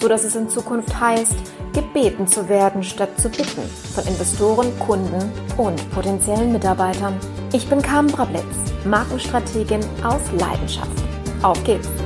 so dass es in Zukunft heißt, gebeten zu werden statt zu bitten von Investoren, Kunden und potenziellen Mitarbeitern. Ich bin Carmen Brablitz, Markenstrategin aus Leidenschaft. Auf geht's!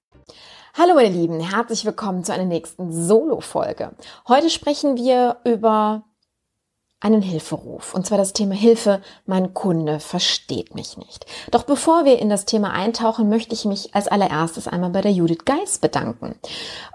Hallo meine Lieben, herzlich willkommen zu einer nächsten Solo-Folge. Heute sprechen wir über einen Hilferuf. Und zwar das Thema Hilfe, mein Kunde versteht mich nicht. Doch bevor wir in das Thema eintauchen, möchte ich mich als allererstes einmal bei der Judith Geis bedanken.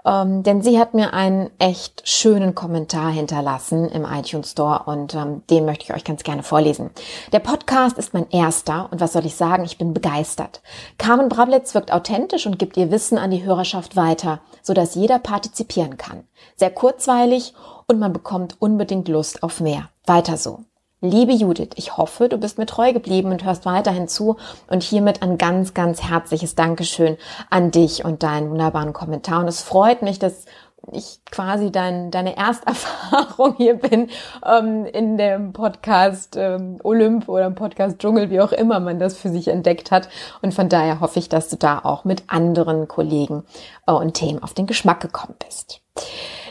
Ähm, denn sie hat mir einen echt schönen Kommentar hinterlassen im iTunes Store und ähm, den möchte ich euch ganz gerne vorlesen. Der Podcast ist mein erster und was soll ich sagen, ich bin begeistert. Carmen Brablitz wirkt authentisch und gibt ihr Wissen an die Hörerschaft weiter, sodass jeder partizipieren kann. Sehr kurzweilig und man bekommt unbedingt Lust auf mehr. Weiter so. Liebe Judith, ich hoffe, du bist mir treu geblieben und hörst weiterhin zu und hiermit ein ganz, ganz herzliches Dankeschön an dich und deinen wunderbaren Kommentar. Und es freut mich, dass ich quasi dein, deine Ersterfahrung hier bin ähm, in dem Podcast ähm, Olymp oder im Podcast Dschungel, wie auch immer man das für sich entdeckt hat. Und von daher hoffe ich, dass du da auch mit anderen Kollegen äh, und Themen auf den Geschmack gekommen bist.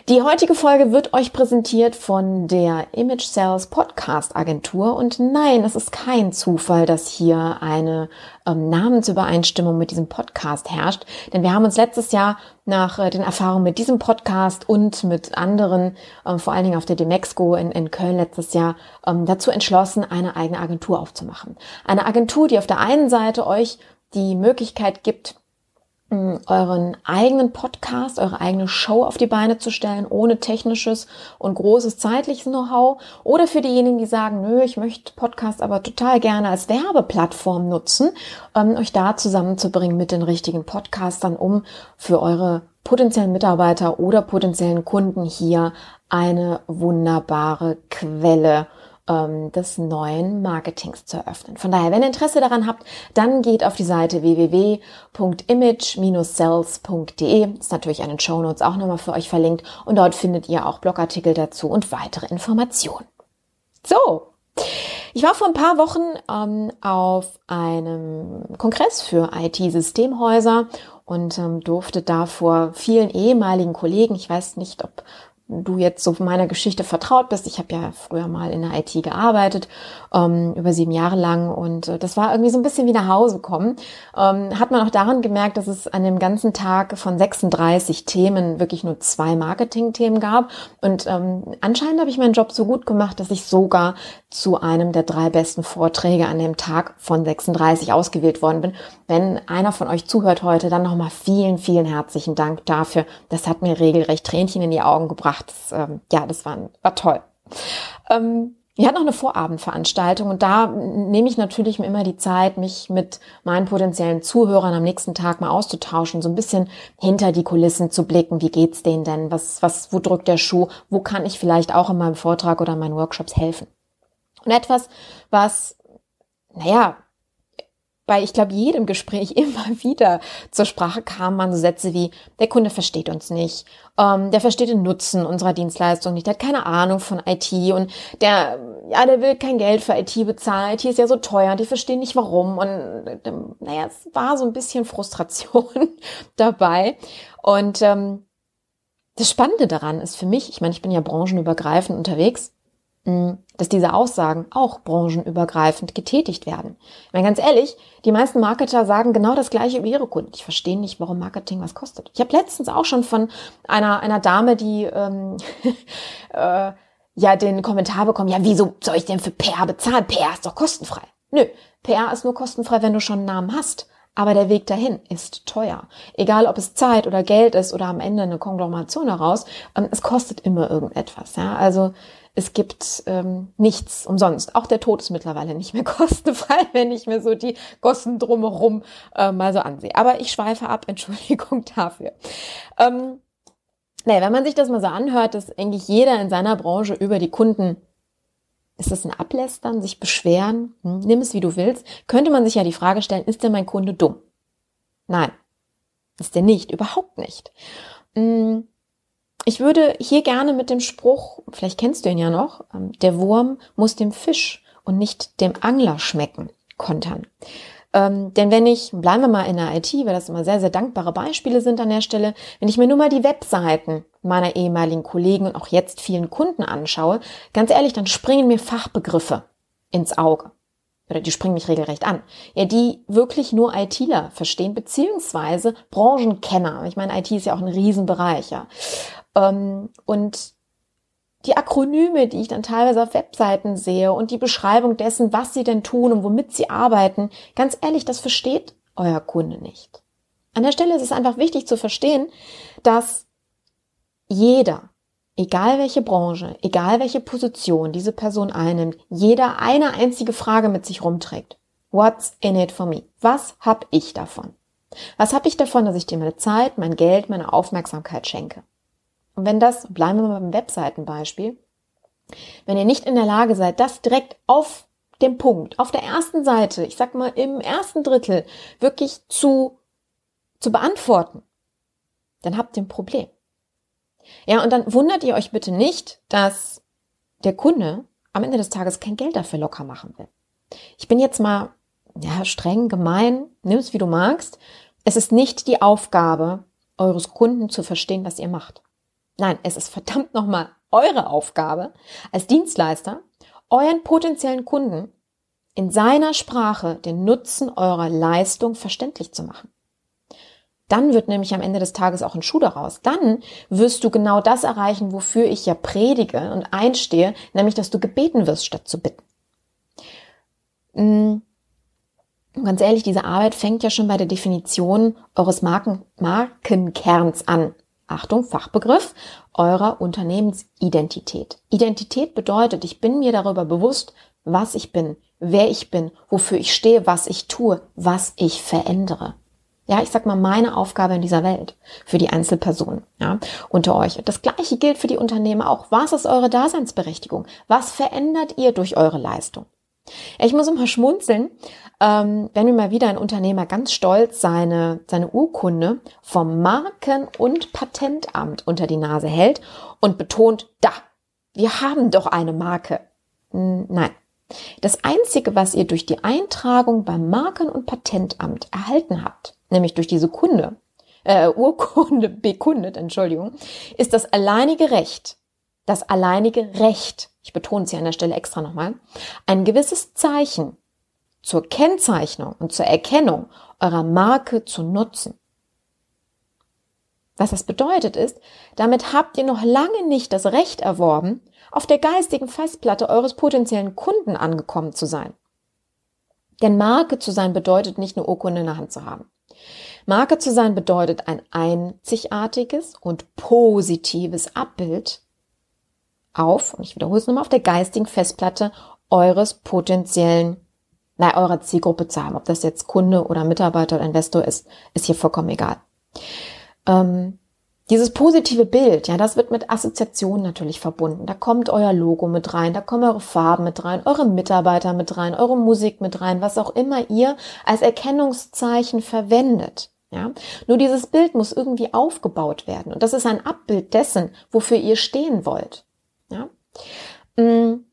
Die heutige Folge wird euch präsentiert von der Image Sales Podcast Agentur und nein, es ist kein Zufall, dass hier eine ähm, Namensübereinstimmung mit diesem Podcast herrscht, denn wir haben uns letztes Jahr nach äh, den Erfahrungen mit diesem Podcast und mit anderen, ähm, vor allen Dingen auf der Demexco in, in Köln letztes Jahr, ähm, dazu entschlossen, eine eigene Agentur aufzumachen. Eine Agentur, die auf der einen Seite euch die Möglichkeit gibt, euren eigenen Podcast, eure eigene Show auf die Beine zu stellen, ohne technisches und großes zeitliches Know-how. Oder für diejenigen, die sagen, nö, ich möchte Podcast aber total gerne als Werbeplattform nutzen, ähm, euch da zusammenzubringen mit den richtigen Podcastern, um für eure potenziellen Mitarbeiter oder potenziellen Kunden hier eine wunderbare Quelle ähm, des neuen Marketings zu eröffnen. Von daher, wenn ihr Interesse daran habt, dann geht auf die Seite www.image-cells.de. Ist natürlich an den Show Notes auch nochmal für euch verlinkt und dort findet ihr auch Blogartikel dazu und weitere Informationen. So, ich war vor ein paar Wochen ähm, auf einem Kongress für IT-Systemhäuser und ähm, durfte da vor vielen ehemaligen Kollegen, ich weiß nicht, ob du jetzt so meiner Geschichte vertraut bist. Ich habe ja früher mal in der IT gearbeitet, ähm, über sieben Jahre lang und äh, das war irgendwie so ein bisschen wie nach Hause kommen. Ähm, hat man auch daran gemerkt, dass es an dem ganzen Tag von 36 Themen wirklich nur zwei Marketing-Themen gab und ähm, anscheinend habe ich meinen Job so gut gemacht, dass ich sogar zu einem der drei besten Vorträge an dem Tag von 36 ausgewählt worden bin. Wenn einer von euch zuhört heute, dann nochmal vielen, vielen herzlichen Dank dafür. Das hat mir regelrecht Tränchen in die Augen gebracht. Das, ähm, ja, das war, war toll. Ähm, Wir hatten noch eine Vorabendveranstaltung und da nehme ich natürlich immer die Zeit, mich mit meinen potenziellen Zuhörern am nächsten Tag mal auszutauschen, so ein bisschen hinter die Kulissen zu blicken. Wie geht's denen denn? Was, was, wo drückt der Schuh? Wo kann ich vielleicht auch in meinem Vortrag oder in meinen Workshops helfen? Und etwas, was, naja, bei, ich glaube, jedem Gespräch immer wieder zur Sprache kam man so Sätze wie, der Kunde versteht uns nicht, ähm, der versteht den Nutzen unserer Dienstleistung nicht, der hat keine Ahnung von IT und der, ja, der will kein Geld für IT bezahlen, IT ist ja so teuer, die verstehen nicht warum und ähm, naja, es war so ein bisschen Frustration dabei und ähm, das Spannende daran ist für mich, ich meine, ich bin ja branchenübergreifend unterwegs, dass diese Aussagen auch branchenübergreifend getätigt werden. Ich meine, ganz ehrlich, die meisten Marketer sagen genau das Gleiche über ihre Kunden. Ich verstehe nicht, warum Marketing was kostet. Ich habe letztens auch schon von einer, einer Dame, die ähm, äh, ja den Kommentar bekommen, ja, wieso soll ich denn für PR bezahlen? PR ist doch kostenfrei. Nö, PR ist nur kostenfrei, wenn du schon einen Namen hast. Aber der Weg dahin ist teuer. Egal, ob es Zeit oder Geld ist oder am Ende eine Konglomeration heraus, ähm, es kostet immer irgendetwas. Ja? Also es gibt ähm, nichts umsonst. Auch der Tod ist mittlerweile nicht mehr kostenfrei, wenn ich mir so die Kosten drumherum äh, mal so ansehe. Aber ich schweife ab, Entschuldigung dafür. Ähm, naja, wenn man sich das mal so anhört, dass eigentlich jeder in seiner Branche über die Kunden ist das ein Ablästern, sich beschweren? Hm, nimm es wie du willst. Könnte man sich ja die Frage stellen, ist denn mein Kunde dumm? Nein, ist der nicht, überhaupt nicht. Hm, ich würde hier gerne mit dem Spruch, vielleicht kennst du ihn ja noch, ähm, der Wurm muss dem Fisch und nicht dem Angler schmecken, kontern. Ähm, denn wenn ich, bleiben wir mal in der IT, weil das immer sehr, sehr dankbare Beispiele sind an der Stelle, wenn ich mir nur mal die Webseiten meiner ehemaligen Kollegen und auch jetzt vielen Kunden anschaue, ganz ehrlich, dann springen mir Fachbegriffe ins Auge. Oder die springen mich regelrecht an. Ja, die wirklich nur ITler verstehen, beziehungsweise Branchenkenner. Ich meine, IT ist ja auch ein Riesenbereich, ja. Ähm, und die Akronyme, die ich dann teilweise auf Webseiten sehe und die Beschreibung dessen, was sie denn tun und womit sie arbeiten, ganz ehrlich, das versteht euer Kunde nicht. An der Stelle ist es einfach wichtig zu verstehen, dass jeder, egal welche Branche, egal welche Position diese Person einnimmt, jeder eine einzige Frage mit sich rumträgt. What's in it for me? Was hab ich davon? Was hab ich davon, dass ich dir meine Zeit, mein Geld, meine Aufmerksamkeit schenke? Und wenn das, bleiben wir mal beim Webseitenbeispiel, wenn ihr nicht in der Lage seid, das direkt auf dem Punkt, auf der ersten Seite, ich sag mal im ersten Drittel, wirklich zu, zu beantworten, dann habt ihr ein Problem. Ja, und dann wundert ihr euch bitte nicht, dass der Kunde am Ende des Tages kein Geld dafür locker machen will. Ich bin jetzt mal, ja, streng, gemein, nimm es wie du magst. Es ist nicht die Aufgabe eures Kunden zu verstehen, was ihr macht. Nein, es ist verdammt nochmal eure Aufgabe als Dienstleister, euren potenziellen Kunden in seiner Sprache den Nutzen eurer Leistung verständlich zu machen. Dann wird nämlich am Ende des Tages auch ein Schuh daraus. Dann wirst du genau das erreichen, wofür ich ja predige und einstehe, nämlich dass du gebeten wirst, statt zu bitten. Und mm, ganz ehrlich, diese Arbeit fängt ja schon bei der Definition eures Marken Markenkerns an. Achtung, Fachbegriff, eurer Unternehmensidentität. Identität bedeutet, ich bin mir darüber bewusst, was ich bin, wer ich bin, wofür ich stehe, was ich tue, was ich verändere. Ja, ich sag mal, meine Aufgabe in dieser Welt für die Einzelpersonen ja, unter euch. Das gleiche gilt für die Unternehmen auch. Was ist eure Daseinsberechtigung? Was verändert ihr durch eure Leistung? Ich muss immer schmunzeln, ähm, wenn mir mal wieder ein Unternehmer ganz stolz seine, seine Urkunde vom Marken- und Patentamt unter die Nase hält und betont, da, wir haben doch eine Marke. Nein. Das Einzige, was ihr durch die Eintragung beim Marken- und Patentamt erhalten habt, nämlich durch diese Kunde, äh, Urkunde bekundet, Entschuldigung, ist das alleinige Recht, das alleinige Recht, ich betone es hier an der Stelle extra nochmal, ein gewisses Zeichen zur Kennzeichnung und zur Erkennung eurer Marke zu nutzen. Was das bedeutet ist, damit habt ihr noch lange nicht das Recht erworben, auf der geistigen Festplatte eures potenziellen Kunden angekommen zu sein. Denn Marke zu sein bedeutet nicht eine Urkunde in der Hand zu haben. Marke zu sein bedeutet ein einzigartiges und positives Abbild auf, und ich wiederhole es nochmal, auf der geistigen Festplatte eures potenziellen, na, eurer Zielgruppe zu haben. Ob das jetzt Kunde oder Mitarbeiter oder Investor ist, ist hier vollkommen egal. Ähm, dieses positive Bild, ja, das wird mit Assoziationen natürlich verbunden. Da kommt euer Logo mit rein, da kommen eure Farben mit rein, eure Mitarbeiter mit rein, eure Musik mit rein, was auch immer ihr als Erkennungszeichen verwendet. Ja, nur dieses Bild muss irgendwie aufgebaut werden. Und das ist ein Abbild dessen, wofür ihr stehen wollt. Ja. Mm.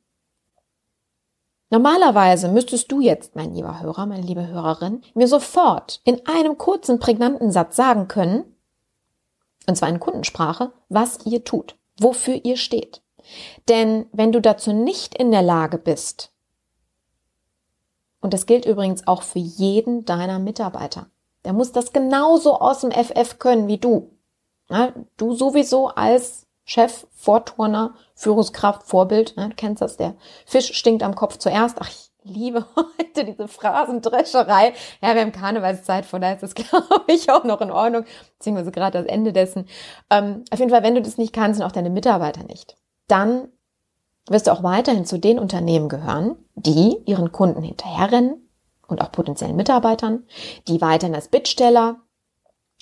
Normalerweise müsstest du jetzt, mein lieber Hörer, meine liebe Hörerin, mir sofort in einem kurzen, prägnanten Satz sagen können, und zwar in Kundensprache, was ihr tut, wofür ihr steht. Denn wenn du dazu nicht in der Lage bist, und das gilt übrigens auch für jeden deiner Mitarbeiter, der muss das genauso aus dem FF können wie du. Du sowieso als Chef, Vorturner, Führungskraft, Vorbild, ne, du kennst das, der Fisch stinkt am Kopf zuerst. Ach, ich liebe heute diese Phrasendrescherei. Ja, wir haben Karnevalszeit, von daher ist das, glaube ich, auch noch in Ordnung, beziehungsweise gerade das Ende dessen. Ähm, auf jeden Fall, wenn du das nicht kannst und auch deine Mitarbeiter nicht, dann wirst du auch weiterhin zu den Unternehmen gehören, die ihren Kunden hinterherrennen, und auch potenziellen Mitarbeitern, die weiterhin als Bittsteller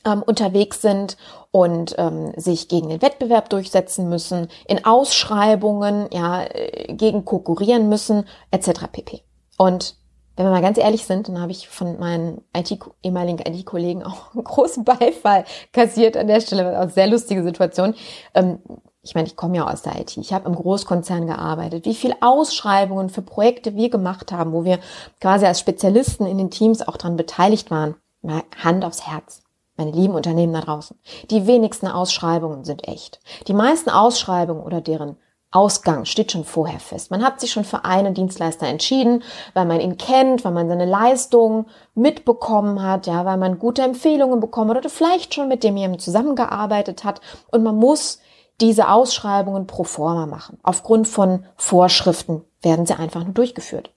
ähm, unterwegs sind und ähm, sich gegen den Wettbewerb durchsetzen müssen, in Ausschreibungen ja äh, gegen konkurrieren müssen, etc. pp. Und wenn wir mal ganz ehrlich sind, dann habe ich von meinen IT, ehemaligen IT-Kollegen auch einen großen Beifall kassiert an der Stelle, auch sehr lustige Situation. Ähm, ich meine, ich komme ja aus der IT, ich habe im Großkonzern gearbeitet, wie viel Ausschreibungen für Projekte wir gemacht haben, wo wir quasi als Spezialisten in den Teams auch dran beteiligt waren. Mal Hand aufs Herz, meine lieben Unternehmen da draußen. Die wenigsten Ausschreibungen sind echt. Die meisten Ausschreibungen oder deren Ausgang steht schon vorher fest. Man hat sich schon für einen Dienstleister entschieden, weil man ihn kennt, weil man seine Leistung mitbekommen hat, ja, weil man gute Empfehlungen bekommen hat oder vielleicht schon mit dem jemandem zusammengearbeitet hat und man muss diese Ausschreibungen pro forma machen. Aufgrund von Vorschriften werden sie einfach nur durchgeführt.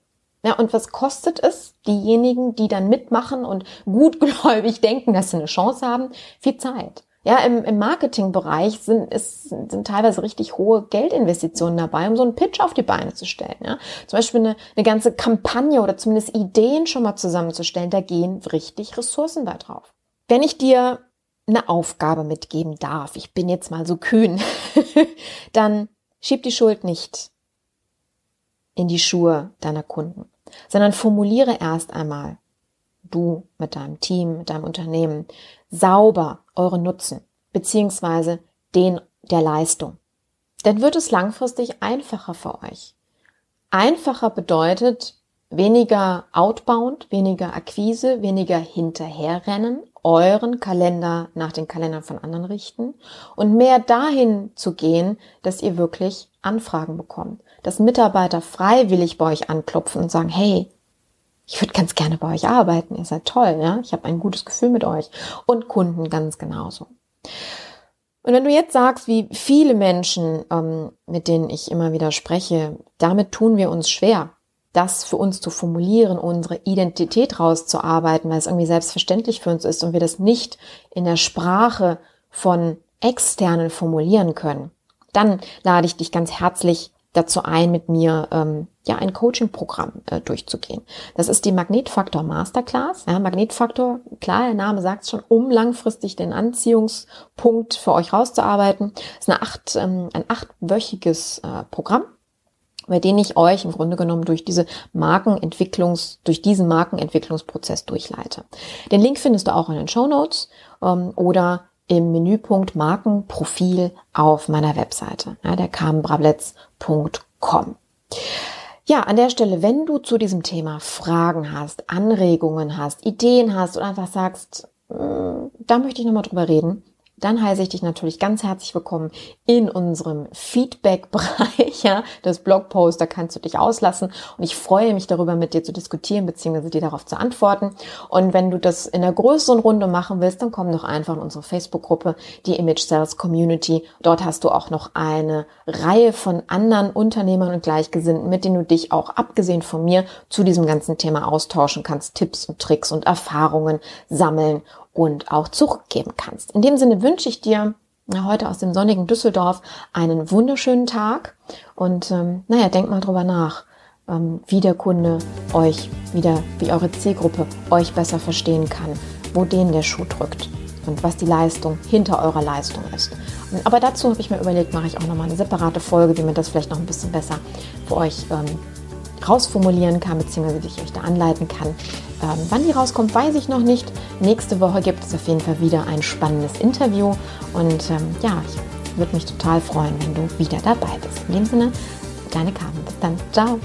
Ja, und was kostet es diejenigen, die dann mitmachen und gutgläubig denken, dass sie eine Chance haben? Viel Zeit. Ja, im, im Marketingbereich sind, ist, sind teilweise richtig hohe Geldinvestitionen dabei, um so einen Pitch auf die Beine zu stellen. Ja. Zum Beispiel eine, eine ganze Kampagne oder zumindest Ideen schon mal zusammenzustellen, da gehen richtig Ressourcen bei drauf. Wenn ich dir eine Aufgabe mitgeben darf, ich bin jetzt mal so kühn, dann schieb die Schuld nicht in die Schuhe deiner Kunden, sondern formuliere erst einmal, du mit deinem Team, mit deinem Unternehmen, sauber eure Nutzen, beziehungsweise den der Leistung. Dann wird es langfristig einfacher für euch. Einfacher bedeutet weniger outbound, weniger Akquise, weniger hinterherrennen euren Kalender nach den Kalendern von anderen richten und mehr dahin zu gehen, dass ihr wirklich Anfragen bekommt. Dass Mitarbeiter freiwillig bei euch anklopfen und sagen, hey, ich würde ganz gerne bei euch arbeiten, ihr seid toll, ja, ich habe ein gutes Gefühl mit euch. Und Kunden ganz genauso. Und wenn du jetzt sagst, wie viele Menschen, ähm, mit denen ich immer wieder spreche, damit tun wir uns schwer, das für uns zu formulieren, unsere Identität rauszuarbeiten, weil es irgendwie selbstverständlich für uns ist und wir das nicht in der Sprache von externen formulieren können, dann lade ich dich ganz herzlich dazu ein, mit mir ähm, ja ein Coaching-Programm äh, durchzugehen. Das ist die Magnetfaktor Masterclass. Ja, Magnetfaktor, klar, der Name sagt schon, um langfristig den Anziehungspunkt für euch rauszuarbeiten. Das ist eine acht, ähm, ein achtwöchiges äh, Programm bei denen ich euch im Grunde genommen durch diese Markenentwicklungs, durch diesen Markenentwicklungsprozess durchleite. Den Link findest du auch in den Show Notes ähm, oder im Menüpunkt Markenprofil auf meiner Webseite, ja, der carmenbrabletz.com. Ja, an der Stelle, wenn du zu diesem Thema Fragen hast, Anregungen hast, Ideen hast oder einfach sagst, mm, da möchte ich nochmal drüber reden, dann heiße ich dich natürlich ganz herzlich willkommen in unserem Feedback-Bereich ja, des Blogposts. Da kannst du dich auslassen und ich freue mich darüber, mit dir zu diskutieren bzw. dir darauf zu antworten. Und wenn du das in einer größeren Runde machen willst, dann komm doch einfach in unsere Facebook-Gruppe, die Image Sales Community. Dort hast du auch noch eine Reihe von anderen Unternehmern und Gleichgesinnten, mit denen du dich auch abgesehen von mir zu diesem ganzen Thema austauschen kannst, Tipps und Tricks und Erfahrungen sammeln und auch zurückgeben kannst. In dem Sinne wünsche ich dir heute aus dem sonnigen Düsseldorf einen wunderschönen Tag und ähm, naja, denkt mal drüber nach, ähm, wie der Kunde euch wieder, wie eure Zielgruppe euch besser verstehen kann, wo denen der Schuh drückt und was die Leistung hinter eurer Leistung ist. Und, aber dazu habe ich mir überlegt, mache ich auch nochmal eine separate Folge, wie man das vielleicht noch ein bisschen besser für euch ähm, rausformulieren kann, beziehungsweise wie ich euch da anleiten kann. Ähm, wann die rauskommt, weiß ich noch nicht. Nächste Woche gibt es auf jeden Fall wieder ein spannendes Interview. Und ähm, ja, ich würde mich total freuen, wenn du wieder dabei bist. In dem Sinne, deine Carmen. Bis dann. Ciao.